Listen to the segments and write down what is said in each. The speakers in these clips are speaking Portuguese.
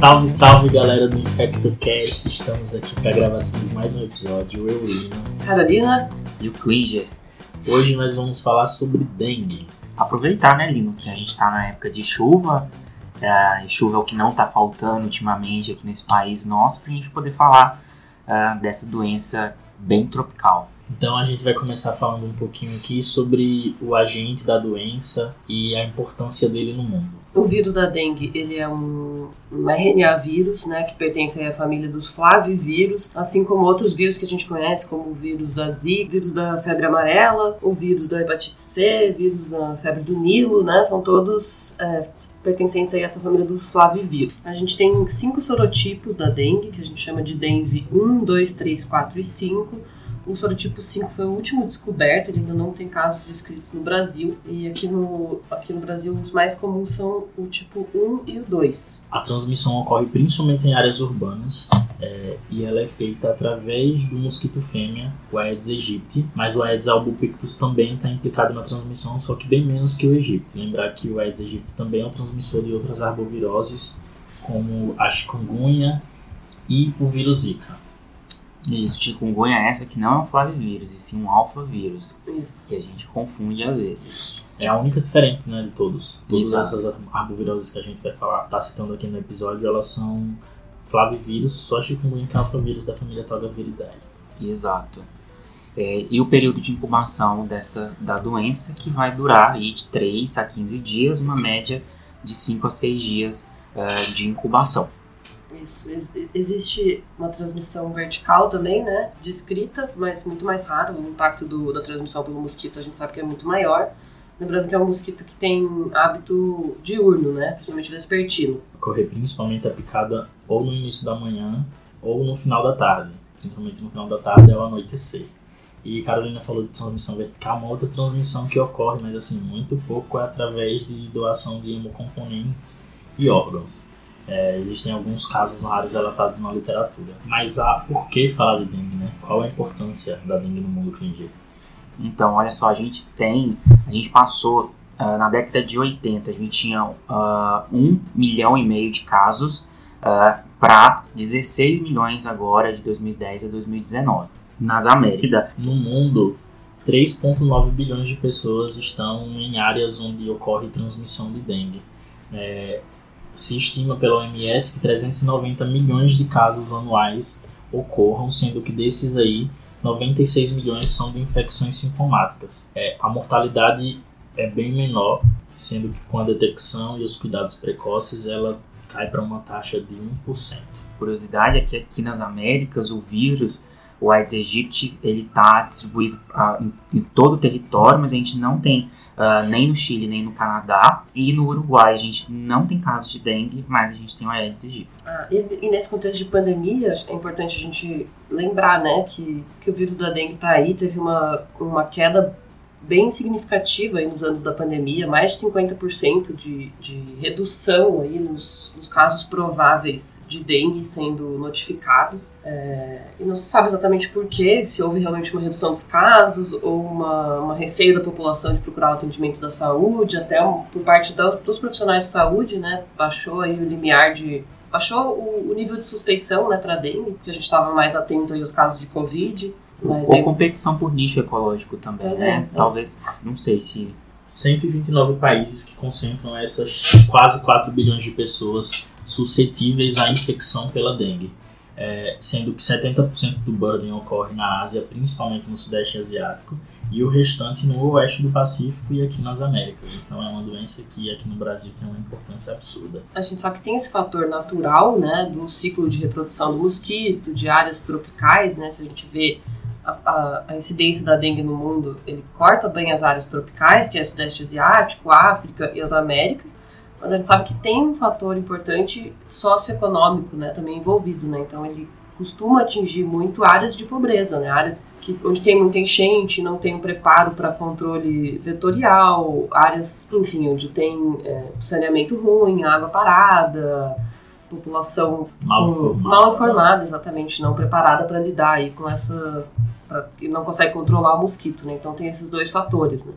Salve, salve galera do InfectoCast, estamos aqui para gravação de mais um episódio. Eu, Lino. Carolina. E o Klinger. Hoje nós vamos falar sobre dengue. Aproveitar, né, Lino, que a gente está na época de chuva, é, chuva é o que não está faltando ultimamente aqui nesse país nosso, para a gente poder falar é, dessa doença bem tropical. Então a gente vai começar falando um pouquinho aqui sobre o agente da doença e a importância dele no mundo. O vírus da dengue, ele é um, um RNA vírus, né, que pertence à família dos flavivírus, assim como outros vírus que a gente conhece, como o vírus da Zika, vírus da febre amarela, o vírus da hepatite C, vírus da febre do Nilo, né, são todos é, pertencentes a essa família dos flavivírus. A gente tem cinco sorotipos da dengue, que a gente chama de dengue 1, 2, 3, 4 e 5, o sorotipo 5 foi o último descoberto, ele ainda não tem casos descritos no Brasil. E aqui no, aqui no Brasil os mais comuns são o tipo 1 e o 2. A transmissão ocorre principalmente em áreas urbanas é, e ela é feita através do mosquito fêmea, o Aedes aegypti, mas o Aedes albopictus também está implicado na transmissão, só que bem menos que o aegypti. Lembrar que o Aedes aegypti também é um transmissor de outras arboviroses, como a chikungunya e o vírus Zika. Isso, chikungunya é essa que não é um flavivírus, e sim um alfavírus. Isso. Que a gente confunde às vezes. É a única diferente, né, de todos. Todas Exato. essas arboviroses que a gente vai falar, tá citando aqui no episódio, elas são flavivírus, só chikungunya que é alfavírus da família Togaviridae. Exato. É, e o período de incubação dessa, da doença que vai durar aí de 3 a 15 dias, uma média de 5 a 6 dias uh, de incubação. Isso. Ex existe uma transmissão vertical também, né? De escrita, mas muito mais raro. O impacto do, da transmissão pelo mosquito a gente sabe que é muito maior. Lembrando que é um mosquito que tem hábito diurno, né? Principalmente vespertino. Ocorrer principalmente a picada ou no início da manhã ou no final da tarde. Principalmente no final da tarde ao anoitecer. E Carolina falou de transmissão vertical, uma outra transmissão que ocorre, mas assim, muito pouco é através de doação de hemocomponentes e órgãos. É, existem alguns casos raros relatados na literatura. Mas há por que falar de dengue, né? Qual a importância da dengue no mundo clínico? Então, olha só, a gente tem, a gente passou uh, na década de 80, a gente tinha uh, um milhão e meio de casos uh, para 16 milhões agora de 2010 a 2019 nas Américas. No mundo, 3,9 bilhões de pessoas estão em áreas onde ocorre transmissão de dengue. É, se estima pela OMS que 390 milhões de casos anuais ocorram, sendo que desses aí 96 milhões são de infecções sintomáticas. É, a mortalidade é bem menor, sendo que com a detecção e os cuidados precoces ela cai para uma taxa de 1%. Curiosidade é que aqui nas Américas o vírus o Aedes aegypti ele está distribuído em, em, todo o território, mas a gente não tem uh, nem no Chile nem no Canadá e no Uruguai a gente não tem casos de dengue, mas a gente tem o Aedes aegypti. Ah, e, e, nesse contexto de pandemia é importante a gente lembrar, né, que, que o vírus da dengue está aí, teve uma, uma queda bem significativa aí nos anos da pandemia, mais de 50% de, de redução aí nos, nos, casos prováveis de dengue sendo notificados. É, e não se sabe exatamente por quê, se houve realmente uma redução dos casos ou uma, uma receio da população de procurar o atendimento da saúde, até um, por parte da, dos profissionais de saúde, né, baixou aí o limiar de baixou o, o nível de suspeição, né, para dengue, porque a gente estava mais atento aí aos casos de covid. Mas Ou é... competição por nicho ecológico também, também né? É. Talvez, não sei se 129 países que concentram essas quase 4 bilhões de pessoas suscetíveis à infecção pela dengue, é, sendo que 70% do burden ocorre na Ásia, principalmente no Sudeste Asiático, e o restante no Oeste do Pacífico e aqui nas Américas. Então é uma doença que aqui no Brasil tem uma importância absurda. A gente sabe que tem esse fator natural, né, do ciclo de reprodução do mosquito, de áreas tropicais, né, se a gente vê a, a, a, incidência da dengue no mundo, ele corta bem as áreas tropicais, que é Sudeste Asiático, África e as Américas, mas a gente sabe que tem um fator importante socioeconômico, né, também envolvido, né, então ele costuma atingir muito áreas de pobreza, né, áreas que, onde tem muita enchente, não tem um preparo para controle vetorial, áreas, enfim, onde tem é, saneamento ruim, água parada, população mal informada, mal informada exatamente, não preparada para lidar aí com essa pra, e não consegue controlar o mosquito, né? Então tem esses dois fatores, né?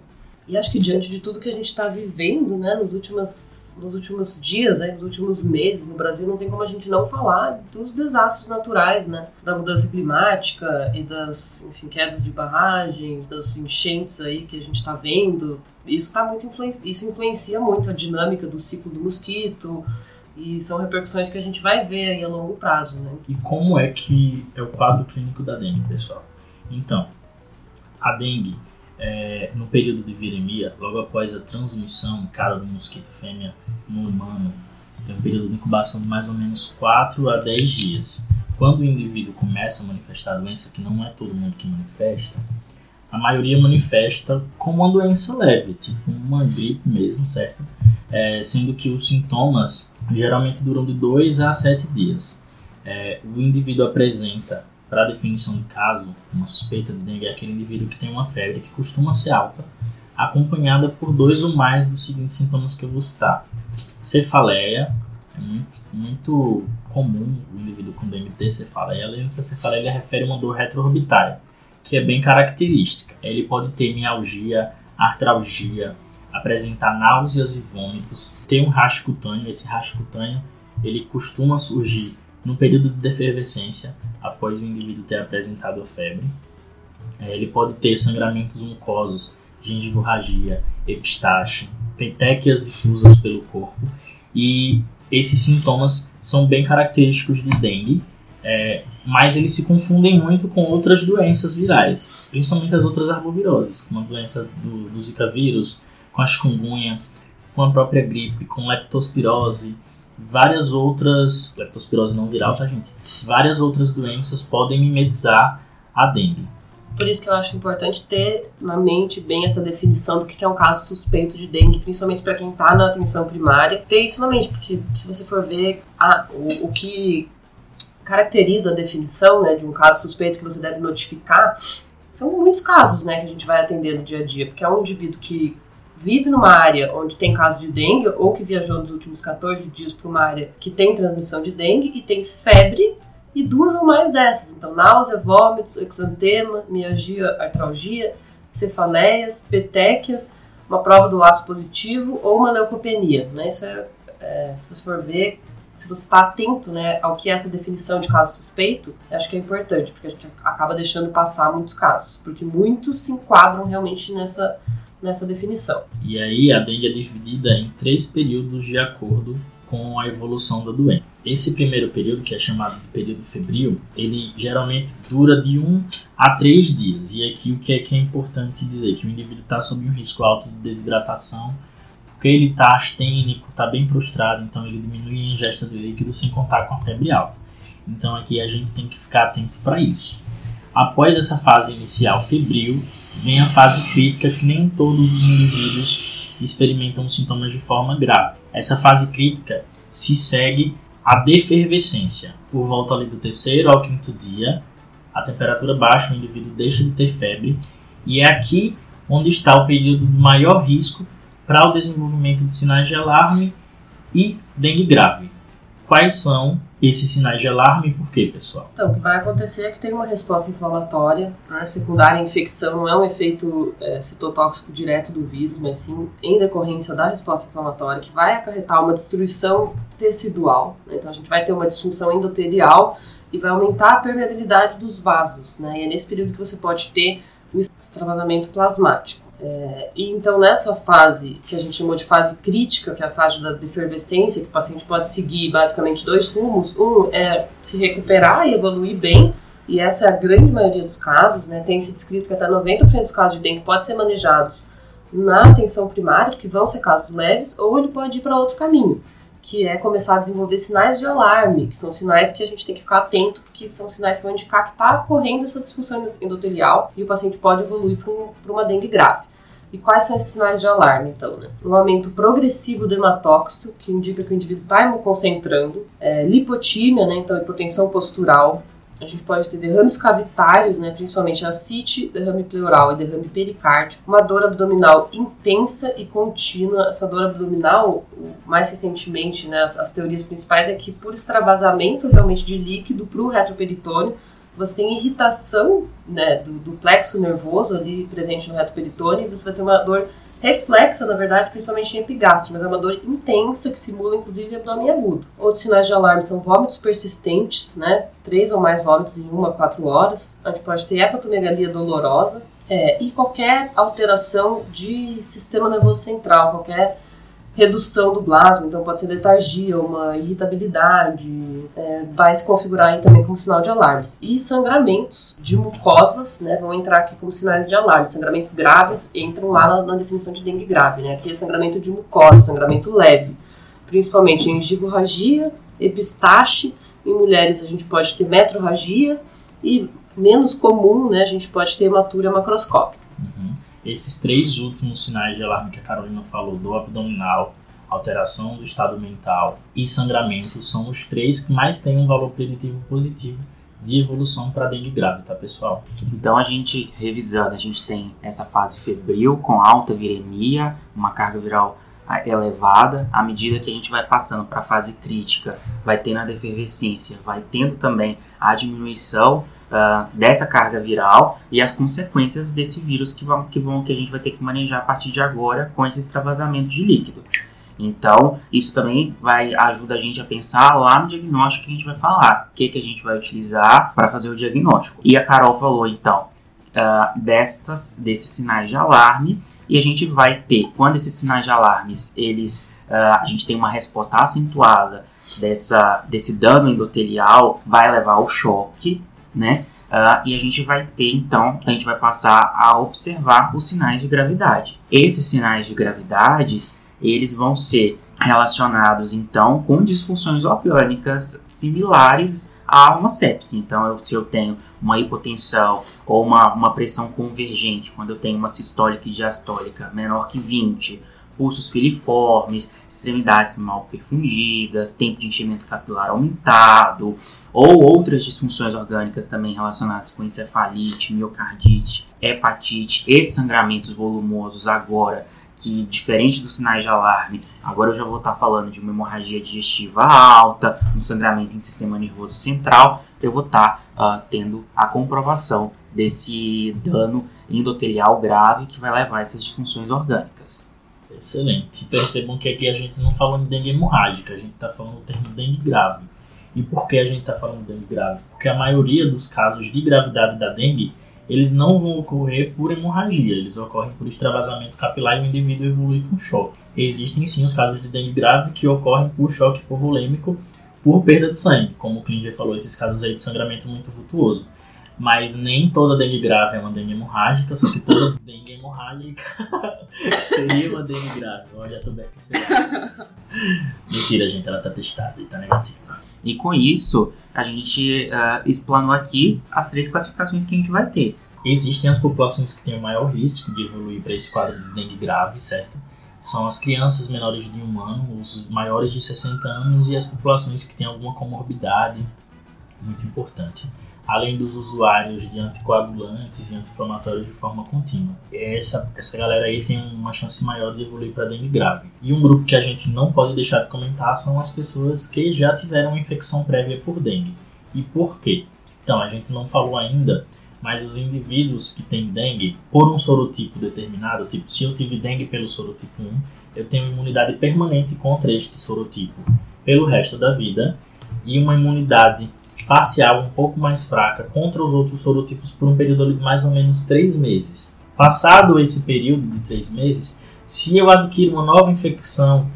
E acho que diante de tudo que a gente está vivendo, né, nos últimos, nos últimos dias, né, nos últimos meses no Brasil, não tem como a gente não falar dos desastres naturais, né, da mudança climática e das, enfim, quedas de barragens, das enchentes aí que a gente está vendo. Isso tá muito influencia, isso influencia muito a dinâmica do ciclo do mosquito e são repercussões que a gente vai ver aí a longo prazo, né. E como é que é o quadro clínico da dengue, pessoal? Então, a dengue é, no período de viremia, logo após a transmissão cara do mosquito fêmea no humano, tem um período de incubação de mais ou menos 4 a 10 dias. Quando o indivíduo começa a manifestar a doença, que não é todo mundo que manifesta, a maioria manifesta como uma doença leve, tipo uma gripe mesmo, certo? É, sendo que os sintomas geralmente duram de 2 a 7 dias. É, o indivíduo apresenta para a definição do caso, uma suspeita de dengue é aquele indivíduo que tem uma febre que costuma ser alta, acompanhada por dois ou mais dos seguintes sintomas que eu vou citar. Cefaleia, é muito, muito comum o indivíduo com dengue ter cefaleia. Além dessa cefaleia, refere uma dor retroorbitária, que é bem característica. Ele pode ter mialgia, artralgia, apresentar náuseas e vômitos, ter um racho cutâneo. Esse racho cutâneo ele costuma surgir no período de efervescência, após o indivíduo ter apresentado febre. É, ele pode ter sangramentos mucosos, gengivorragia, epistaxe, petequias difusas pelo corpo. E esses sintomas são bem característicos de dengue, é, mas eles se confundem muito com outras doenças virais, principalmente as outras arboviroses, como a doença do, do Zika vírus, com a chikungunya, com a própria gripe, com leptospirose, várias outras, leptospirose não viral, tá gente? Várias outras doenças podem mimetizar a dengue. Por isso que eu acho importante ter na mente bem essa definição do que é um caso suspeito de dengue, principalmente para quem está na atenção primária. Ter isso na mente, porque se você for ver ah, o, o que caracteriza a definição né, de um caso suspeito que você deve notificar, são muitos casos né, que a gente vai atender no dia a dia, porque é um indivíduo que vive numa área onde tem caso de dengue ou que viajou nos últimos 14 dias para uma área que tem transmissão de dengue e tem febre e duas ou mais dessas. Então, náusea, vômitos, exantema, mialgia, artralgia, cefaleias, petequias, uma prova do laço positivo ou uma leucopenia. Né? Isso é, é, se você for ver, se você está atento né, ao que é essa definição de caso suspeito, acho que é importante, porque a gente acaba deixando passar muitos casos, porque muitos se enquadram realmente nessa nessa definição. E aí a dengue é dividida em três períodos de acordo com a evolução da doença. Esse primeiro período, que é chamado de período febril, ele geralmente dura de 1 um a 3 dias. E aqui o que é, que é importante dizer? Que o indivíduo está sob um risco alto de desidratação, porque ele está astênico, está bem prostrado, então ele diminui a ingesta do líquido sem contar com a febre alta. Então aqui a gente tem que ficar atento para isso. Após essa fase inicial febril, vem a fase crítica que nem todos os indivíduos experimentam sintomas de forma grave. Essa fase crítica se segue a defervescência. Por volta ali do terceiro ao quinto dia, a temperatura baixa, o indivíduo deixa de ter febre, e é aqui onde está o período de maior risco para o desenvolvimento de sinais de alarme e dengue grave. Quais são esses sinais de alarme por quê, pessoal? Então, o que vai acontecer é que tem uma resposta inflamatória, né, secundária à infecção, não é um efeito é, citotóxico direto do vírus, mas sim em decorrência da resposta inflamatória, que vai acarretar uma destruição tecidual. Né? Então, a gente vai ter uma disfunção endotelial e vai aumentar a permeabilidade dos vasos. Né? E é nesse período que você pode ter o extravasamento plasmático. É, e então nessa fase que a gente chamou de fase crítica, que é a fase da defervescência, que o paciente pode seguir basicamente dois rumos, um é se recuperar e evoluir bem, e essa é a grande maioria dos casos, né? Tem se descrito que até 90% dos casos de dengue podem ser manejados na atenção primária, que vão ser casos leves, ou ele pode ir para outro caminho, que é começar a desenvolver sinais de alarme, que são sinais que a gente tem que ficar atento, porque são sinais que vão indicar que está ocorrendo essa disfunção endotelial e o paciente pode evoluir para um, uma dengue grave. E quais são esses sinais de alarme, então? Né? Um aumento progressivo do hematócrito, que indica que o indivíduo está hemoconcentrando, é, lipotímia, né? então hipotensão postural. A gente pode ter derrames cavitários, né? principalmente ascite, derrame pleural e derrame pericárdico. Uma dor abdominal intensa e contínua. Essa dor abdominal, mais recentemente, né? as, as teorias principais é que por extravasamento realmente de líquido para o retroperitônio, você tem irritação né, do, do, plexo nervoso ali presente no reto peritônio e você vai ter uma dor reflexa, na verdade, principalmente em epigastro, mas é uma dor intensa que simula inclusive abdômen agudo. Outros sinais de alarme são vômitos persistentes, né? Três ou mais vômitos em uma a quatro horas. A gente pode ter hepatomegalia dolorosa é, e qualquer alteração de sistema nervoso central, qualquer redução do Glasgow, então pode ser letargia, uma irritabilidade, é, vai se configurar aí também como sinal de alarmes. E sangramentos de mucosas, né, vão entrar aqui como sinais de alarme. Sangramentos graves entram lá na, na definição de dengue grave, né? Aqui é sangramento de mucosa, sangramento leve, principalmente em gengivurragia, epistaxe, em mulheres a gente pode ter metrorragia e menos comum, né, a gente pode ter hematúria macroscópica. Esses três últimos sinais de alarme que a Carolina falou, do abdominal, alteração do estado mental e sangramento, são os três que mais têm um valor preditivo positivo de evolução para dengue grave, tá pessoal? Então a gente revisando, a gente tem essa fase febril com alta viremia, uma carga viral ah, elevada, à medida que a gente vai passando para a fase crítica, vai tendo a defervescência, vai tendo também a diminuição uh, dessa carga viral e as consequências desse vírus que, vão, que, vão, que a gente vai ter que manejar a partir de agora com esse extravasamento de líquido. Então, isso também vai ajudar a gente a pensar lá no diagnóstico que a gente vai falar, o que, que a gente vai utilizar para fazer o diagnóstico. E a Carol falou então uh, dessas, desses sinais de alarme e a gente vai ter, quando esses sinais de alarmes eles Uh, a gente tem uma resposta acentuada dessa, desse dano endotelial, vai levar ao choque, né? Uh, e a gente vai ter então, a gente vai passar a observar os sinais de gravidade. Esses sinais de gravidade, eles vão ser relacionados então com disfunções orgânicas similares a uma sepse. Então, eu, se eu tenho uma hipotensão ou uma, uma pressão convergente, quando eu tenho uma sistólica e diastólica menor que 20, pulsos filiformes, extremidades mal perfundidas, tempo de enchimento capilar aumentado, ou outras disfunções orgânicas também relacionadas com encefalite, miocardite, hepatite e sangramentos volumosos agora, que diferente dos sinais de alarme, agora eu já vou estar falando de uma hemorragia digestiva alta, um sangramento em sistema nervoso central, eu vou estar uh, tendo a comprovação desse dano endotelial grave que vai levar a essas disfunções orgânicas. Excelente. Percebam que aqui a gente não fala de dengue hemorrágica, a gente está falando do termo dengue grave. E por que a gente está falando de dengue grave? Porque a maioria dos casos de gravidade da dengue, eles não vão ocorrer por hemorragia, eles ocorrem por extravasamento capilar e o indivíduo evolui com choque. Existem sim os casos de dengue grave que ocorrem por choque hipovolêmico por perda de sangue, como o Klinger falou, esses casos aí de sangramento muito vultuoso. Mas nem toda dengue grave é uma dengue hemorrágica, só que toda dengue hemorrágica seria uma dengue grave. Olha, tô bem Mentira, gente, ela tá testada e tá negativa. E com isso, a gente uh, explanou aqui as três classificações que a gente vai ter. Existem as populações que têm o maior risco de evoluir para esse quadro de dengue grave, certo? São as crianças menores de um ano, os maiores de 60 anos e as populações que têm alguma comorbidade muito importante além dos usuários de anticoagulantes e anti-inflamatórios de forma contínua. Essa, essa galera aí tem uma chance maior de evoluir para dengue grave. E um grupo que a gente não pode deixar de comentar são as pessoas que já tiveram infecção prévia por dengue. E por quê? Então, a gente não falou ainda, mas os indivíduos que têm dengue por um sorotipo determinado, tipo, se eu tive dengue pelo sorotipo 1, eu tenho imunidade permanente contra este sorotipo pelo resto da vida e uma imunidade parcial um pouco mais fraca contra os outros sorotipos por um período de mais ou menos 3 meses. Passado esse período de 3 meses, se eu adquiro uma nova infecção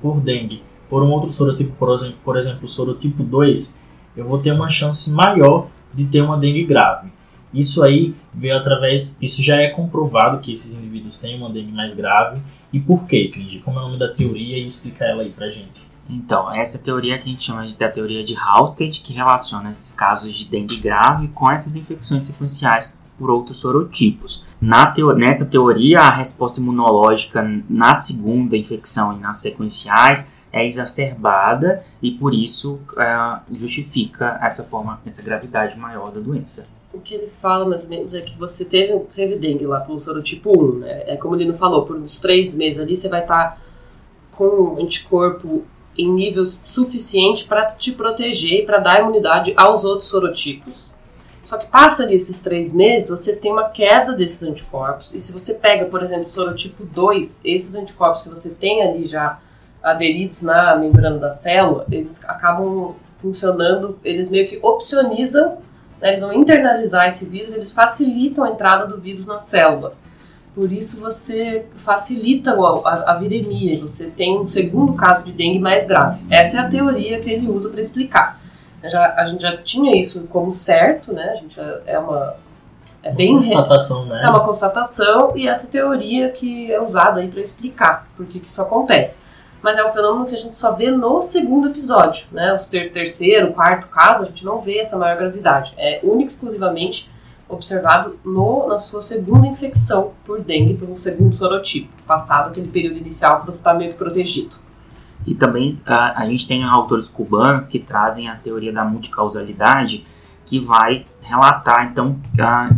por dengue por um outro sorotipo, por exemplo, por exemplo, sorotipo 2, eu vou ter uma chance maior de ter uma dengue grave. Isso aí veio através, isso já é comprovado que esses indivíduos têm uma dengue mais grave. E por quê, Clingy? Como é o nome da teoria e explica ela aí pra gente. Então, essa teoria que a gente chama de, da teoria de Halsted, que relaciona esses casos de dengue grave com essas infecções sequenciais por outros sorotipos. Teo nessa teoria, a resposta imunológica na segunda infecção e nas sequenciais é exacerbada e por isso uh, justifica essa forma, essa gravidade maior da doença. O que ele fala mais ou menos é que você teve, teve dengue lá pelo sorotipo 1, né? É como ele não falou, por uns três meses ali você vai estar tá com anticorpo em nível suficiente para te proteger e para dar imunidade aos outros sorotipos. Só que passa ali esses três meses, você tem uma queda desses anticorpos. E se você pega, por exemplo, sorotipo 2, esses anticorpos que você tem ali já aderidos na membrana da célula, eles acabam funcionando, eles meio que opcionizam, né, eles vão internalizar esse vírus, eles facilitam a entrada do vírus na célula. Por isso você facilita a, a viremia, você tem um segundo caso de dengue mais grave. Essa é a teoria que ele usa para explicar. Já, a gente já tinha isso como certo, né? A gente já, é uma é bem constatação, né? É uma constatação e essa teoria que é usada aí para explicar por que, que isso acontece. Mas é um fenômeno que a gente só vê no segundo episódio, né? Os ter terceiro, quarto caso, a gente não vê essa maior gravidade. É único exclusivamente observado no, na sua segunda infecção por dengue, por um segundo sorotipo, passado aquele período inicial que você está meio que protegido. E também a, a gente tem autores cubanos que trazem a teoria da multicausalidade, que vai relatar então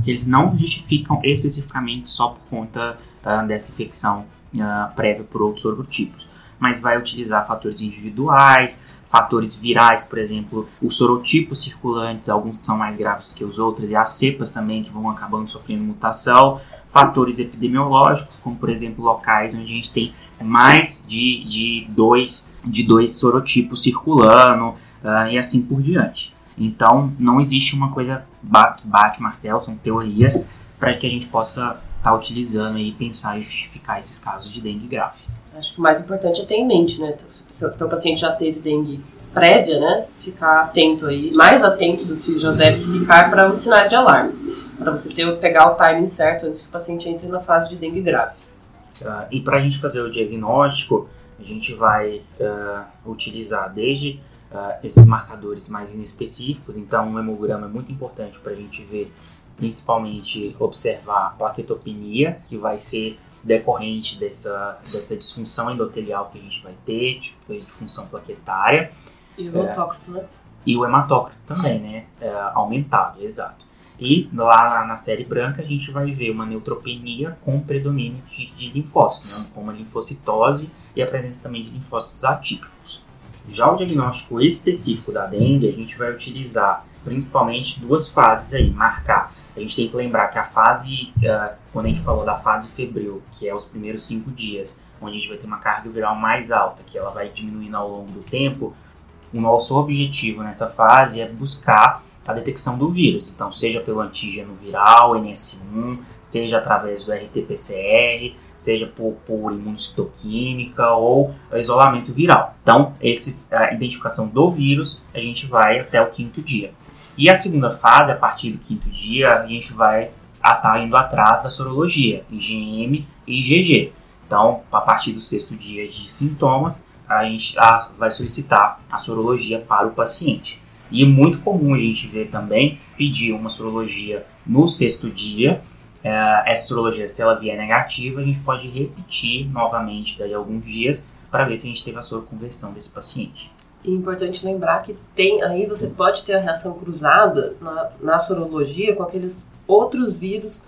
que eles não justificam especificamente só por conta dessa infecção prévia por outros sorotipos, mas vai utilizar fatores individuais, fatores virais, por exemplo, os sorotipos circulantes, alguns são mais graves do que os outros, e as cepas também que vão acabando sofrendo mutação, fatores epidemiológicos, como por exemplo locais onde a gente tem mais de, de, dois, de dois sorotipos circulando uh, e assim por diante. Então não existe uma coisa bate, bate martelo, são teorias para que a gente possa estar tá utilizando e pensar e justificar esses casos de dengue grave. Acho que o mais importante é ter em mente, né? Se o teu paciente já teve dengue prévia, né? Ficar atento aí, mais atento do que já deve se ficar para os sinais de alarme, para você ter pegar o timing certo antes que o paciente entre na fase de dengue grave. Uh, e para a gente fazer o diagnóstico, a gente vai uh, utilizar desde uh, esses marcadores mais inespecíficos. Então, o hemograma é muito importante para a gente ver, principalmente observar a plaquetopenia, que vai ser decorrente dessa, dessa disfunção endotelial que a gente vai ter, tipo, de função plaquetária. E o hematócrito, né? E o hematócrito também, né? É, aumentado, exato. E lá na série branca a gente vai ver uma neutropenia com predomínio de, de linfócitos, né? como a linfocitose e a presença também de linfócitos atípicos. Já o diagnóstico específico da dengue, a gente vai utilizar principalmente duas fases aí, marcar. A gente tem que lembrar que a fase, uh, quando a gente falou da fase febril, que é os primeiros cinco dias, onde a gente vai ter uma carga viral mais alta, que ela vai diminuindo ao longo do tempo, o nosso objetivo nessa fase é buscar a detecção do vírus. Então, seja pelo antígeno viral, NS1, seja através do RT-PCR, seja por, por imunocitoquímica ou isolamento viral. Então, esses, a identificação do vírus, a gente vai até o quinto dia. E a segunda fase, a partir do quinto dia, a gente vai estar tá indo atrás da sorologia, IgM e IgG. Então, a partir do sexto dia de sintoma, a gente vai solicitar a sorologia para o paciente. E é muito comum a gente ver também pedir uma sorologia no sexto dia. É, essa sorologia, se ela vier negativa, a gente pode repetir novamente daí alguns dias para ver se a gente teve a soroconversão desse paciente. E é importante lembrar que tem aí você pode ter a reação cruzada na, na sorologia com aqueles outros vírus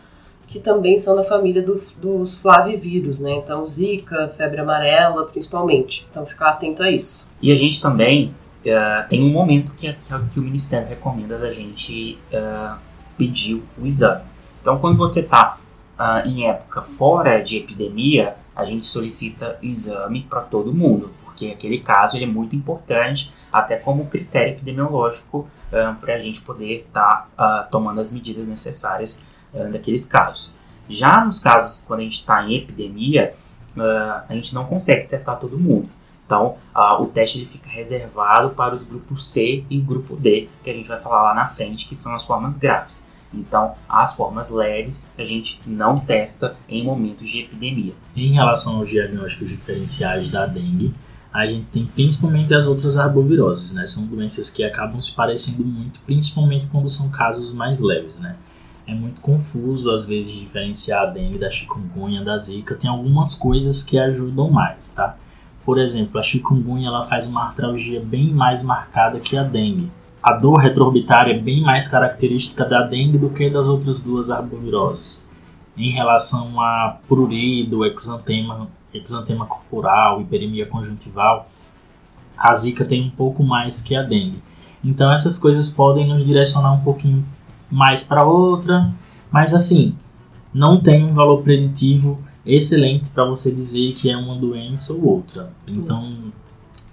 que também são da família do, dos flavivírus, né? Então, zika, febre amarela, principalmente. Então, ficar atento a isso. E a gente também uh, tem um momento que, que, que, o Ministério recomenda da gente uh, pedir o exame. Então, quando você está uh, em época fora de epidemia, a gente solicita exame para todo mundo, porque aquele caso ele é muito importante, até como critério epidemiológico, para a gente poder estar tá, tomando as medidas necessárias uh, daqueles casos. Já nos casos quando a gente está em epidemia, uh, a gente não consegue testar todo mundo. Então, uh, o teste ele fica reservado para os grupos C e grupo D, que a gente vai falar lá na frente, que são as formas graves. Então, as formas leves a gente não testa em momentos de epidemia. Em relação aos diagnósticos diferenciais da dengue, a gente tem principalmente as outras arboviroses, né? São doenças que acabam se parecendo muito, principalmente quando são casos mais leves, né? é muito confuso às vezes diferenciar a dengue da chikungunya, da zika. Tem algumas coisas que ajudam mais, tá? Por exemplo, a chikungunya ela faz uma artralgia bem mais marcada que a dengue. A dor retroorbitária é bem mais característica da dengue do que das outras duas arboviroses. Em relação a prurido, exantema, exantema corporal, hiperemia conjuntival, a zika tem um pouco mais que a dengue. Então essas coisas podem nos direcionar um pouquinho mais para outra, mas assim, não tem um valor preditivo excelente para você dizer que é uma doença ou outra. Então, Isso.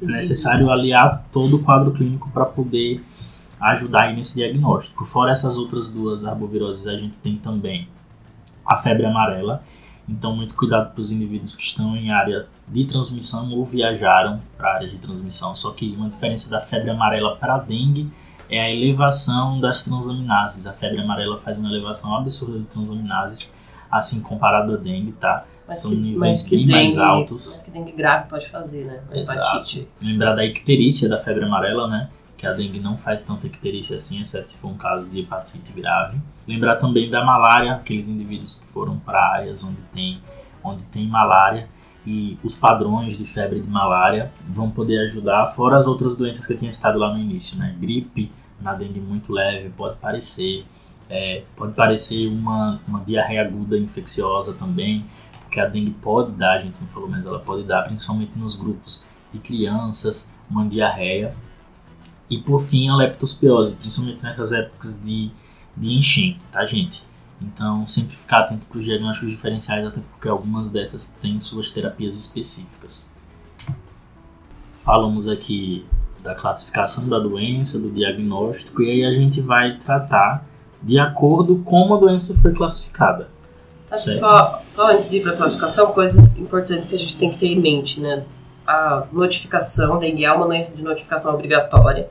é necessário aliar todo o quadro clínico para poder ajudar aí nesse diagnóstico. Fora essas outras duas arboviroses, a gente tem também a febre amarela. Então, muito cuidado para os indivíduos que estão em área de transmissão ou viajaram para a área de transmissão. Só que uma diferença da febre amarela para a dengue é a elevação das transaminases. A febre amarela faz uma elevação absurda de transaminases, assim comparado à dengue, tá? Mas São que, níveis bem dengue, mais altos. Mas que dengue grave pode fazer, né? Hepatite. Lembrar da icterícia da febre amarela, né? Que a dengue não faz tanta icterícia assim, exceto se for um caso de hepatite grave. Lembrar também da malária, aqueles indivíduos que foram para áreas onde tem, onde tem malária e os padrões de febre de malária vão poder ajudar, fora as outras doenças que eu tinha estado lá no início, né? Gripe, na dengue muito leve, pode parecer, é, pode parecer uma, uma diarreia aguda infecciosa também, porque a dengue pode dar, a gente não falou, mas ela pode dar, principalmente nos grupos de crianças, uma diarreia. E por fim, a leptospiose, principalmente nessas épocas de, de enchente, tá, gente? Então, sempre ficar atento para os diagnósticos diferenciais, até porque algumas dessas têm suas terapias específicas. Falamos aqui da classificação da doença, do diagnóstico, e aí a gente vai tratar de acordo com como a doença foi classificada. Acho que só, só antes de ir para a classificação, coisas importantes que a gente tem que ter em mente, né? A notificação, dengue é uma doença de notificação obrigatória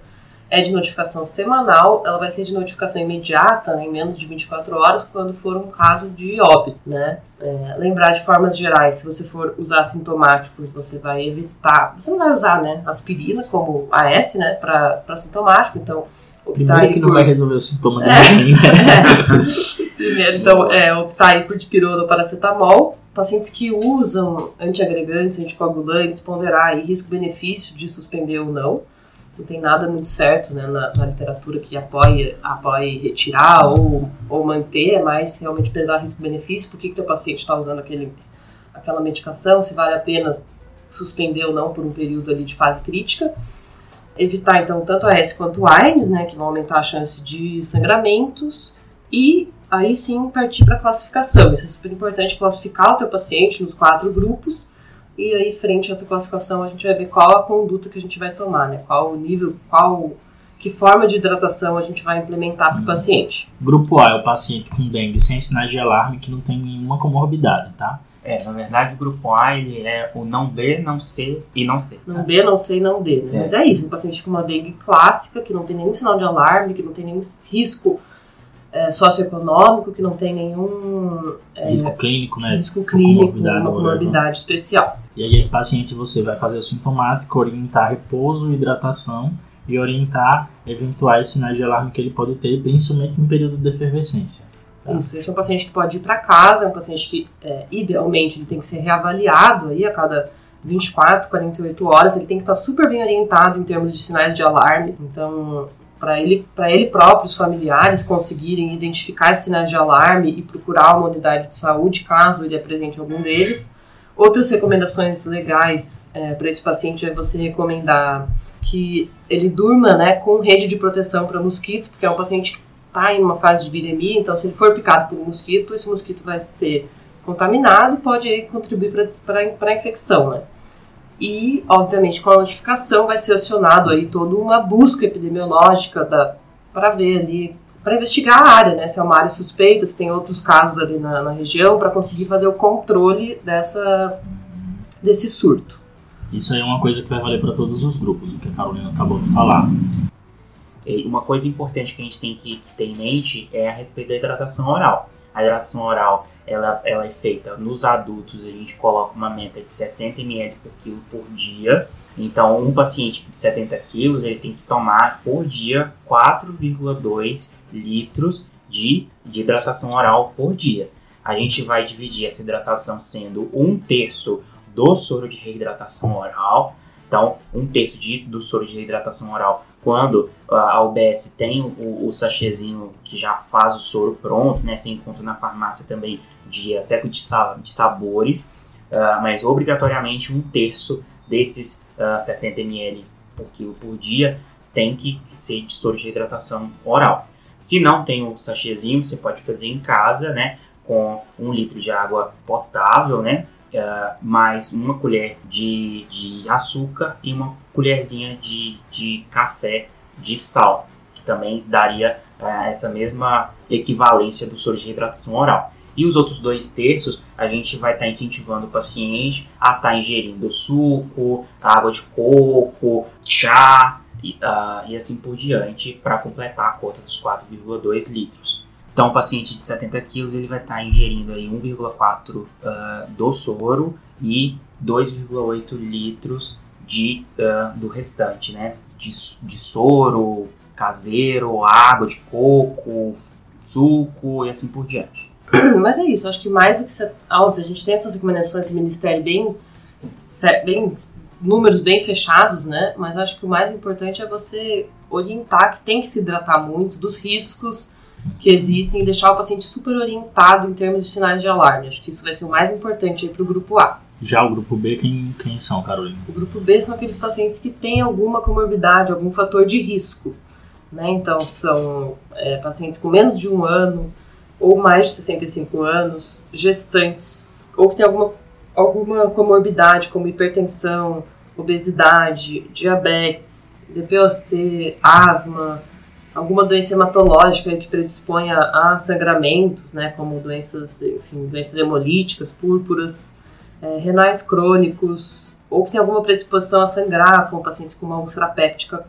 é de notificação semanal, ela vai ser de notificação imediata, né, em menos de 24 horas, quando for um caso de óbito, né? É, lembrar de formas gerais, se você for usar sintomáticos, você vai evitar, você não vai usar, né, aspirina como AS, né, para sintomático, então optar Primeiro que por... não vai resolver o sintoma de é, ninguém, né? Primeiro, então, é, optar aí por dipirona ou paracetamol. Pacientes que usam antiagregantes, anticoagulantes, ponderar aí risco-benefício de suspender ou não. Não tem nada muito certo né, na, na, literatura que apoie, apoie retirar ou, ou manter, é mais realmente pesar risco-benefício, por que o paciente está usando aquele, aquela medicação, se vale a pena suspender ou não por um período ali de fase crítica. Evitar, então, tanto a S quanto o AINES, né, que vão aumentar a chance de sangramentos, e aí sim partir para a classificação. Isso é super importante, classificar o teu paciente nos quatro grupos, e aí, frente a essa classificação, a gente vai ver qual a conduta que a gente vai tomar, né? Qual o nível, qual que forma de hidratação a gente vai implementar para o hum. paciente. Grupo A é o paciente com dengue sem sinais de alarme que não tem nenhuma comorbidade, tá? É, na verdade o grupo A ele é o não B, não C e não C. Não B, não C e não D, né? É. Mas é isso, um paciente com uma dengue clássica, que não tem nenhum sinal de alarme, que não tem nenhum risco é, socioeconômico, que não tem nenhum é, risco clínico, né? Risco clínico, uma comorbidade especial. E aí esse paciente você vai fazer o sintomático, orientar repouso, hidratação e orientar eventuais sinais de alarme que ele pode ter, principalmente no período de efervescência. Tá? Isso, esse é um paciente que pode ir para casa, é um paciente que, é, idealmente, ele tem que ser reavaliado aí a cada 24, 48 horas, ele tem que estar super bem orientado em termos de sinais de alarme. Então, para ele, ele próprio, os familiares conseguirem identificar esses sinais de alarme e procurar uma unidade de saúde caso ele apresente algum deles. Outras recomendações legais é, para esse paciente é você recomendar que ele durma né, com rede de proteção para mosquitos, porque é um paciente que está em uma fase de viremia, então se ele for picado por um mosquito, esse mosquito vai ser contaminado e pode aí, contribuir para a infecção. Né? E, obviamente, com a notificação vai ser acionado aí toda uma busca epidemiológica para ver ali para investigar a área, né? Se é uma área suspeita, se tem outros casos ali na, na região, para conseguir fazer o controle dessa, desse surto. Isso aí é uma coisa que vai valer para todos os grupos, o que a Carolina acabou de falar. Uma coisa importante que a gente tem que, que ter em mente é a respeito da hidratação oral. A hidratação oral ela, ela é feita nos adultos, a gente coloca uma meta de 60 ml por quilo por dia então, um paciente de 70 quilos ele tem que tomar por dia 4,2 litros de, de hidratação oral por dia. A gente vai dividir essa hidratação sendo um terço do soro de reidratação oral. Então, um terço de, do soro de reidratação oral quando a UBS tem o, o sachêzinho que já faz o soro pronto, né? Você encontra na farmácia também de até de, de sabores, uh, mas obrigatoriamente um terço desses uh, 60 ml por quilo por dia tem que ser de soro de hidratação oral. Se não tem um sachêzinho, você pode fazer em casa, né? Com um litro de água potável, né? Uh, mais uma colher de, de açúcar e uma colherzinha de, de café de sal, que também daria uh, essa mesma equivalência do soro de reidratação oral. E os outros dois terços, a gente vai estar tá incentivando o paciente a estar tá ingerindo suco, água de coco, chá e, uh, e assim por diante, para completar a cota dos 4,2 litros. Então, o paciente de 70 quilos ele vai estar tá ingerindo aí 1,4 uh, do soro e 2,8 litros de, uh, do restante, né? De, de soro caseiro, água de coco, suco e assim por diante. Mas é isso, acho que mais do que ser alta, a gente tem essas recomendações do Ministério bem, bem números bem fechados, né? Mas acho que o mais importante é você orientar que tem que se hidratar muito, dos riscos que existem e deixar o paciente super orientado em termos de sinais de alarme. Acho que isso vai ser o mais importante para o grupo A. Já o grupo B, quem, quem são, Carolina? O grupo B são aqueles pacientes que têm alguma comorbidade, algum fator de risco. Né? Então, são é, pacientes com menos de um ano, ou mais de 65 anos, gestantes, ou que tem alguma, alguma comorbidade como hipertensão, obesidade, diabetes, DPOC, asma, alguma doença hematológica que predisponha a sangramentos, né, como doenças, enfim, doenças hemolíticas, púrpuras, é, renais crônicos, ou que tem alguma predisposição a sangrar, como pacientes com uma úlcera péptica,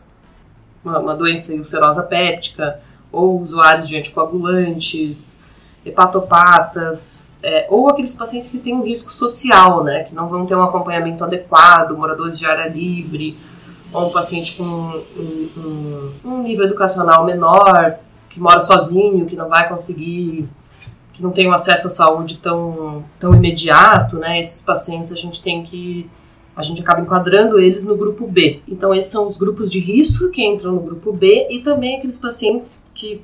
uma, uma doença ulcerosa péptica, ou usuários de anticoagulantes, hepatopatas, é, ou aqueles pacientes que têm um risco social, né, que não vão ter um acompanhamento adequado, moradores de área livre, ou um paciente com um, um, um nível educacional menor, que mora sozinho, que não vai conseguir, que não tem um acesso à saúde tão, tão imediato, né, esses pacientes a gente tem que a gente acaba enquadrando eles no grupo B. Então, esses são os grupos de risco que entram no grupo B e também aqueles pacientes que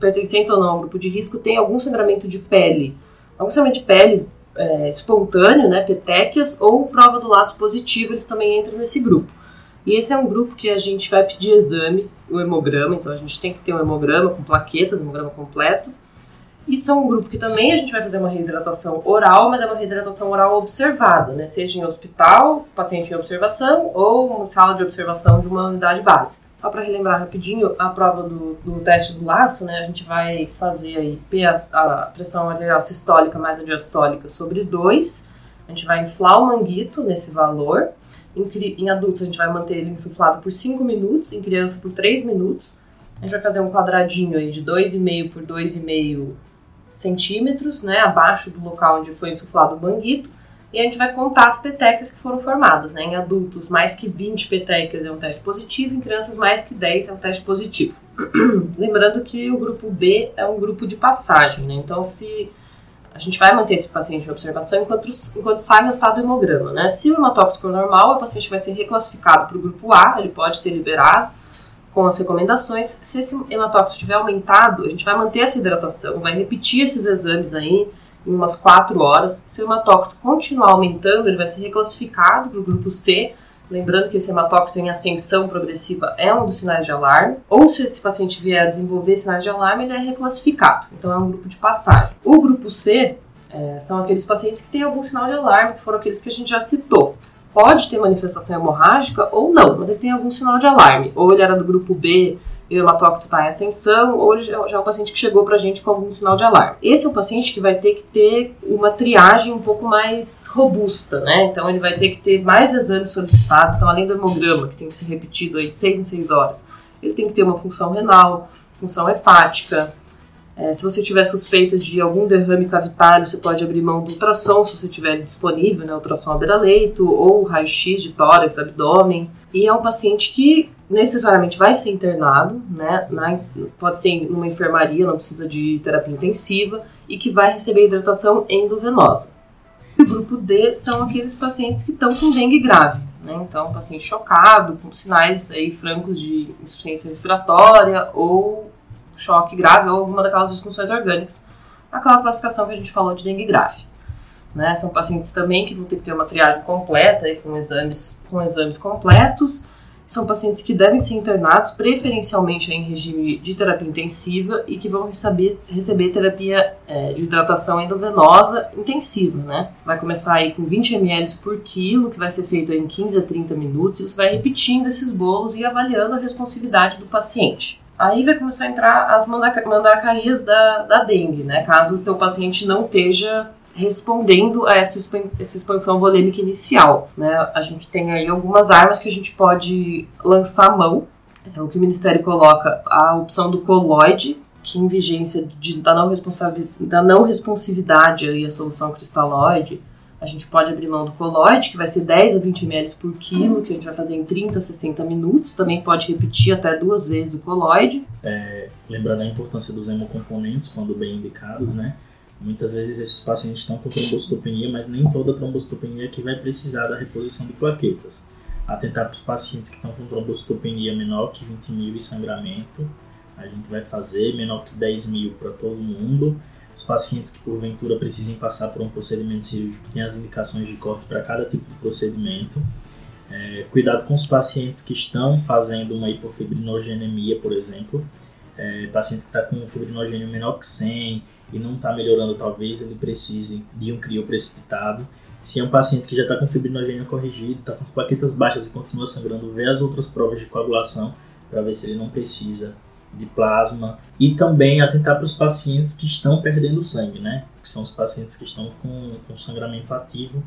pertencentes ou não ao grupo de risco, tem algum sangramento de pele. Algum sangramento de pele é, espontâneo, né, petequias, ou prova do laço positivo, eles também entram nesse grupo. E esse é um grupo que a gente vai pedir exame, o hemograma, então a gente tem que ter um hemograma com plaquetas, hemograma completo. E são um grupo que também a gente vai fazer uma reidratação oral, mas é uma reidratação oral observada, né? Seja em hospital, paciente em observação, ou uma sala de observação de uma unidade básica. Só para relembrar rapidinho, a prova do, do, teste do laço, né? A gente vai fazer aí a, pressão arterial sistólica mais a diastólica sobre 2. A gente vai inflar o manguito nesse valor. Em, em adultos, a gente vai manter ele insuflado por 5 minutos, em criança por 3 minutos. A gente vai fazer um quadradinho aí de 2,5 por 2,5 centímetros, né? Abaixo do local onde foi insuflado o manguito e a gente vai contar as petecas que foram formadas. Né? Em adultos, mais que 20 petecas é um teste positivo, em crianças, mais que 10 é um teste positivo. Lembrando que o grupo B é um grupo de passagem, né? então se a gente vai manter esse paciente em observação enquanto, enquanto sai o resultado do hemograma. Né? Se o hematócrito for normal, o paciente vai ser reclassificado para o grupo A, ele pode ser liberado com as recomendações. Se esse hematócrito estiver aumentado, a gente vai manter essa hidratação, vai repetir esses exames aí, em umas 4 horas. Se o hematócrito continuar aumentando, ele vai ser reclassificado para o grupo C. Lembrando que esse hematócrito em ascensão progressiva é um dos sinais de alarme. Ou se esse paciente vier a desenvolver sinais de alarme, ele é reclassificado. Então é um grupo de passagem. O grupo C é, são aqueles pacientes que têm algum sinal de alarme, que foram aqueles que a gente já citou. Pode ter manifestação hemorrágica ou não, mas ele tem algum sinal de alarme. Ou ele era do grupo B, hematócrito está em ascensão, ou ele já, é um paciente que chegou para a gente com algum sinal de alarme. Esse é um paciente que vai ter que ter uma triagem um pouco mais robusta, né? Então ele vai ter que ter mais exames solicitados, então além do hemograma, que tem que ser repetido aí de 6 em 6 horas, ele tem que ter uma função renal, função hepática, é, se você tiver suspeita de algum derrame cavitário, você pode abrir mão do ultrassom, se você tiver disponível, né, ultrassom à beira-leito, ou raio-x de tórax, abdômen. E é um paciente que necessariamente vai ser internado, né, na, pode ser numa enfermaria, não precisa de terapia intensiva, e que vai receber hidratação endovenosa. O grupo D são aqueles pacientes que estão com dengue grave, né, então paciente chocado, com sinais aí francos de insuficiência respiratória ou choque grave ou alguma daquelas disfunções orgânicas, aquela classificação que a gente falou de dengue grave. Né? São pacientes também que vão ter que ter uma triagem completa, com exames, com exames completos, são pacientes que devem ser internados preferencialmente em regime de terapia intensiva e que vão receber, receber terapia é, de hidratação endovenosa intensiva, né? Vai começar aí com 20 ml por quilo, que vai ser feito em 15 a 30 minutos, e você vai repetindo esses bolos e avaliando a responsividade do paciente. Aí vai começar a entrar as mandracarias da, da dengue, né? Caso o teu paciente não esteja respondendo a essa, essa expansão volêmica inicial. Né? A gente tem aí algumas armas que a gente pode lançar mão. É o que o Ministério coloca a opção do coloide, que em vigência de, da, não da não responsividade aí a solução cristalóide, a gente pode abrir mão do coloide, que vai ser 10 a 20 ml por quilo, que a gente vai fazer em 30 a 60 minutos. Também pode repetir até duas vezes o coloide. É, lembrando a importância dos hemocomponentes, quando bem indicados, né? Muitas vezes esses pacientes estão com trombocitopenia, mas nem toda trombocitopenia que vai precisar da reposição de plaquetas. Atentar para os pacientes que estão com trombocitopenia menor que 20 mil e sangramento, a gente vai fazer menor que 10 mil para todo mundo. Os pacientes que porventura precisem passar por um procedimento cirúrgico têm as indicações de corte para cada tipo de procedimento. É, cuidado com os pacientes que estão fazendo uma hipofibrinogenemia, por exemplo. É, paciente que está com fibrinogênio menor que 100 e não está melhorando, talvez ele precise de um crio precipitado. Se é um paciente que já está com fibrinogênio corrigido, está com as plaquetas baixas e continua sangrando, vê as outras provas de coagulação para ver se ele não precisa de plasma. E também atentar para os pacientes que estão perdendo sangue, né? Que são os pacientes que estão com, com sangramento ativo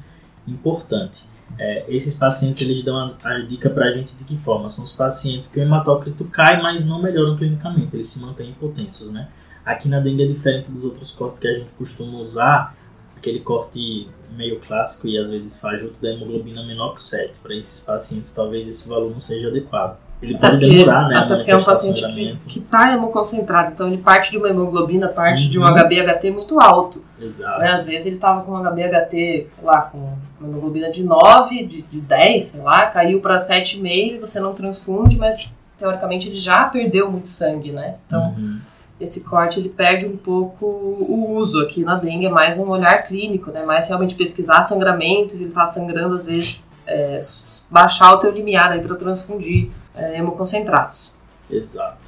importante. É, esses pacientes eles dão a, a dica para a gente de que forma? São os pacientes que o hematócrito cai, mas não melhoram clinicamente, eles se mantêm hipotensos, né? Aqui na dengue é diferente dos outros cortes que a gente costuma usar, aquele corte meio clássico e às vezes fajuto da hemoglobina menor que 7. Para esses pacientes, talvez esse valor não seja adequado. Ele até pode porque, demorar, né? Até porque é um paciente que está hemoconcentrado, então ele parte de uma hemoglobina, parte uhum. de um HbHT muito alto. Exato. Né? Às vezes ele estava com um HbHT, sei lá, com uma hemoglobina de 9, de, de 10, sei lá, caiu para 7,5 e você não transfunde, mas teoricamente ele já perdeu muito sangue, né? Então. Uhum esse corte ele perde um pouco o uso aqui na dengue, é mais um olhar clínico, né? Mais realmente pesquisar sangramentos, ele está sangrando às vezes, é, baixar o teu limiar aí para transfundir é, hemoconcentrados. Exato.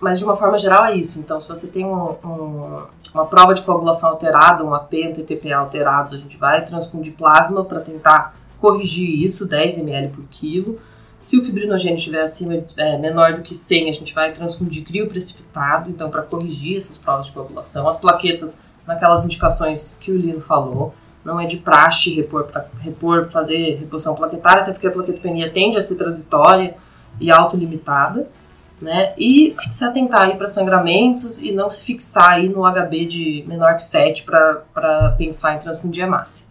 Mas de uma forma geral é isso. Então, se você tem um, um, uma prova de coagulação alterada, um AP, um TTPA alterados, a gente vai transfundir plasma para tentar corrigir isso, 10 ml por quilo. Se o fibrinogênio estiver acima, é, menor do que 100, a gente vai transfundir crio precipitado, então para corrigir essas provas de coagulação. As plaquetas, naquelas indicações que o Lino falou, não é de praxe repor, pra, repor fazer reposição plaquetária, até porque a plaquetopenia tende a ser transitória e autolimitada, né? E se atentar aí para sangramentos e não se fixar aí no HB de menor que 7 para pensar em transfundir hemácia.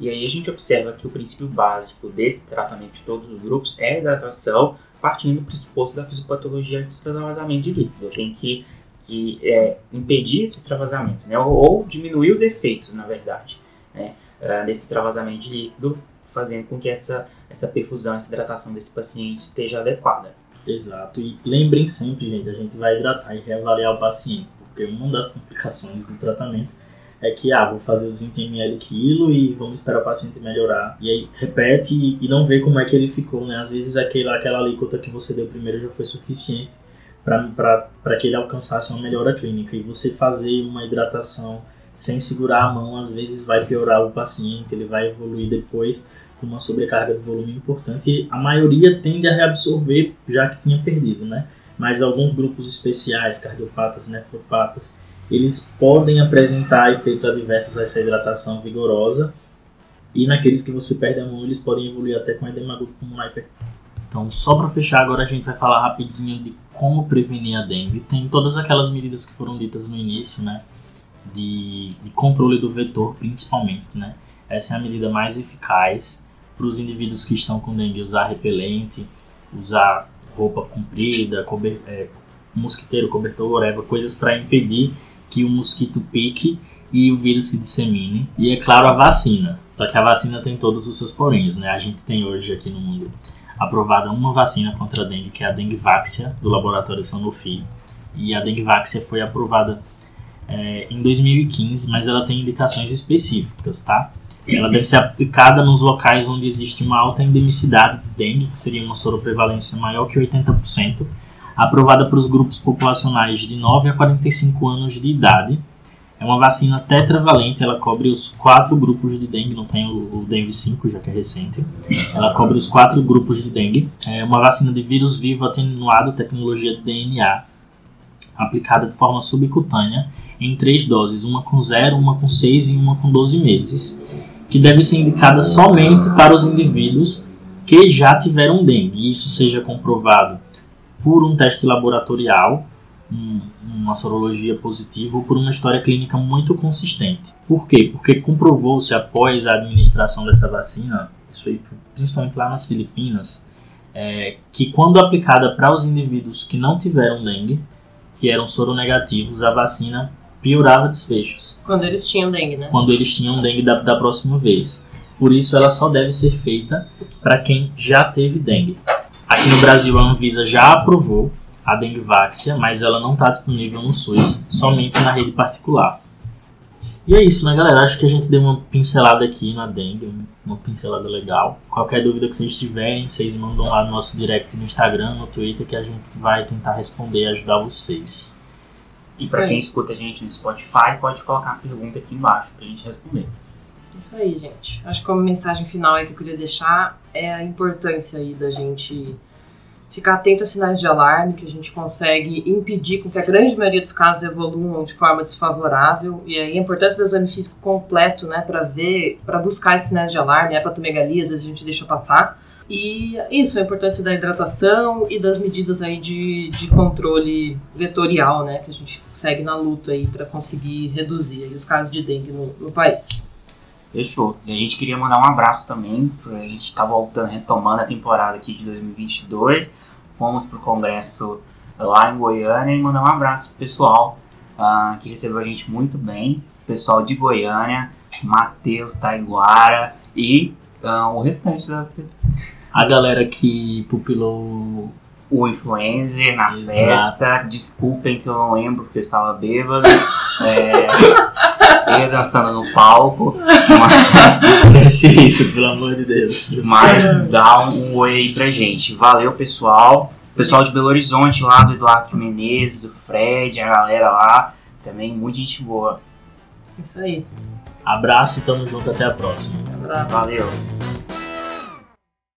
E aí a gente observa que o princípio básico desse tratamento de todos os grupos é a hidratação, partindo do pressuposto da fisiopatologia de extravasamento de líquido. Eu tenho que, que é, impedir esse extravasamento, né? ou, ou, diminuir os efeitos, na verdade, né? uh, desse extravasamento de líquido, fazendo com que essa, essa perfusão, essa hidratação desse paciente esteja adequada. Exato. E lembrem sempre, gente, a gente vai hidratar e reavaliar o paciente, porque uma das complicações do tratamento é que, ah, vou fazer os 20 ml quilo e vamos esperar o paciente melhorar. E aí repete e, não vê como é que ele ficou, né? Às vezes aquela, aquela alíquota que você deu primeiro já foi suficiente para que ele alcançasse uma melhora clínica. E você fazer uma hidratação sem segurar a mão, às vezes vai piorar o paciente, ele vai evoluir depois com uma sobrecarga de volume importante. E a maioria tende a reabsorver já que tinha perdido, né? Mas alguns grupos especiais, cardiopatas, nefropatas, eles podem apresentar efeitos adversos a essa hidratação vigorosa e naqueles que você perde a mão eles podem evoluir até com edema agudo pulmonar Então, só para fechar, agora a gente vai falar rapidinho de como prevenir a dengue. Tem todas aquelas medidas que foram ditas no início, né? De, de controle do vetor, principalmente, né? Essa é a medida mais eficaz para os indivíduos que estão com dengue. Usar repelente, usar roupa comprida, cober, é, mosquiteiro, cobertor, whatever, coisas para impedir que o mosquito pique e o vírus se dissemine. E é claro, a vacina. Só que a vacina tem todos os seus poréns, né? A gente tem hoje aqui no mundo aprovada uma vacina contra a dengue, que é a Dengvaxia, do laboratório Sanofi. E a Dengvaxia foi aprovada é, em 2015, mas ela tem indicações específicas, tá? Ela deve ser aplicada nos locais onde existe uma alta endemicidade de dengue, que seria uma soroprevalência maior que 80%, aprovada para os grupos populacionais de 9 a 45 anos de idade. É uma vacina tetravalente, ela cobre os quatro grupos de dengue, não tem o, o dengue 5, já que é recente. Ela cobre os quatro grupos de dengue. É uma vacina de vírus vivo atenuado, tecnologia de DNA, aplicada de forma subcutânea em três doses, uma com 0, uma com 6 e uma com 12 meses, que deve ser indicada somente para os indivíduos que já tiveram dengue. Isso seja comprovado por um teste laboratorial, um, uma sorologia positiva ou por uma história clínica muito consistente. Por quê? Porque comprovou-se após a administração dessa vacina, isso feito principalmente lá nas Filipinas, é, que quando aplicada para os indivíduos que não tiveram dengue, que eram soronegativos, a vacina piorava desfechos. Quando eles tinham dengue, né? Quando eles tinham dengue da, da próxima vez. Por isso, ela só deve ser feita para quem já teve dengue. Aqui no Brasil, a Anvisa já aprovou a dengue váxia, mas ela não está disponível no SUS, somente na rede particular. E é isso, né, galera? Acho que a gente deu uma pincelada aqui na dengue, uma pincelada legal. Qualquer dúvida que vocês tiverem, vocês mandam lá no nosso direct no Instagram, no Twitter, que a gente vai tentar responder e ajudar vocês. E para quem escuta a gente no Spotify, pode colocar a pergunta aqui embaixo pra gente responder. Isso aí, gente. Acho que como mensagem final aí que eu queria deixar é a importância aí da gente ficar atento a sinais de alarme, que a gente consegue impedir com que a grande maioria dos casos evoluam de forma desfavorável. E aí a importância do exame físico completo, né, para ver, para buscar esses sinais de alarme, é hepatomegalia, às vezes a gente deixa passar. E isso, a importância da hidratação e das medidas aí de, de controle vetorial, né, que a gente segue na luta aí para conseguir reduzir aí os casos de dengue no, no país. Fechou. E a gente queria mandar um abraço também, a gente está voltando, retomando a temporada aqui de 2022. Fomos pro congresso lá em Goiânia e mandar um abraço pro pessoal uh, que recebeu a gente muito bem. Pessoal de Goiânia, Matheus, Taiguara e uh, o restante da a galera que pupilou o influencer na Exato. festa. Desculpem que eu não lembro porque eu estava bêbado. é, ia dançando no palco. Mas... Esquece isso, pelo amor de Deus. Mas dá um, um oi aí pra gente. Valeu, pessoal. Pessoal de Belo Horizonte lá, do Eduardo Menezes, o Fred, a galera lá. Também muita gente boa. Isso aí. Abraço e tamo junto até a próxima. Abraço. Valeu.